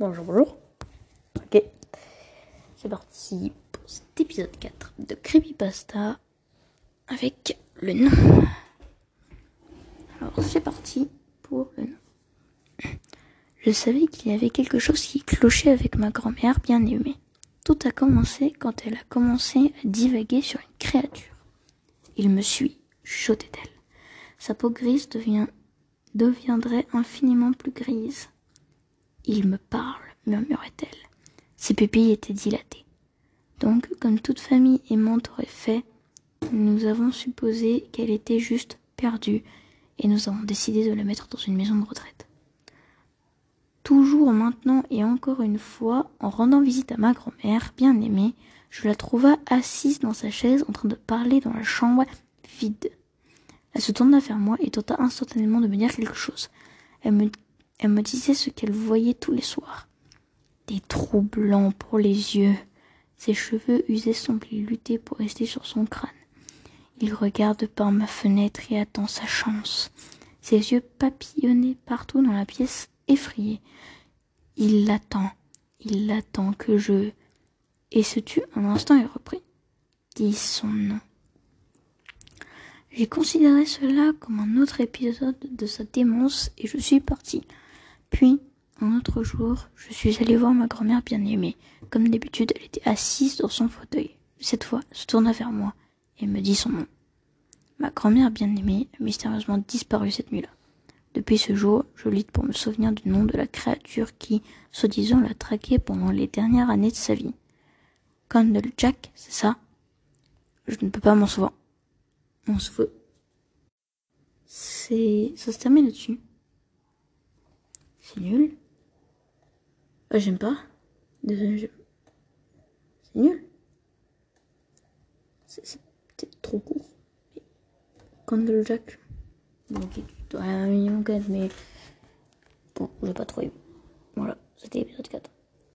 Bonjour, bonjour. Ok. C'est parti pour cet épisode 4 de Creepypasta avec le nom. Alors, c'est parti pour le nom. Je savais qu'il y avait quelque chose qui clochait avec ma grand-mère bien aimée. Tout a commencé quand elle a commencé à divaguer sur une créature. Il me suit, chuchotait-elle. Sa peau grise devient, deviendrait infiniment plus grise. Il me parle, murmurait-elle. Ses pupilles étaient dilatées. Donc, comme toute famille aimante aurait fait, nous avons supposé qu'elle était juste perdue et nous avons décidé de la mettre dans une maison de retraite. Toujours maintenant et encore une fois, en rendant visite à ma grand-mère, bien aimée, je la trouva assise dans sa chaise en train de parler dans la chambre vide. Elle se tourna vers moi et tenta instantanément de me dire quelque chose. Elle me elle me disait ce qu'elle voyait tous les soirs. Des trous blancs pour les yeux. Ses cheveux usés semblaient lutter pour rester sur son crâne. Il regarde par ma fenêtre et attend sa chance. Ses yeux papillonnaient partout dans la pièce, effrayés. Il l'attend. Il l'attend que je... Et se tut un instant et reprit. Dis son nom. J'ai considéré cela comme un autre épisode de sa démence et je suis parti. Puis, un autre jour, je suis allée voir ma grand-mère bien-aimée. Comme d'habitude, elle était assise dans son fauteuil. Cette fois, se tourna vers moi et me dit son nom. Ma grand-mère bien-aimée a mystérieusement disparu cette nuit-là. Depuis ce jour, je lutte pour me souvenir du nom de la créature qui, soi-disant, l'a traqué pendant les dernières années de sa vie. Candle Jack, c'est ça? Je ne peux pas m'en souvenir. On se. C'est... ça se termine là-dessus. C'est nul. Ah, j'aime pas. C'est nul. C'est peut-être trop court. Candle Jack. Ok, tu un minimum quand mais. Bon, j'ai pas trop. Voilà, c'était l'épisode 4.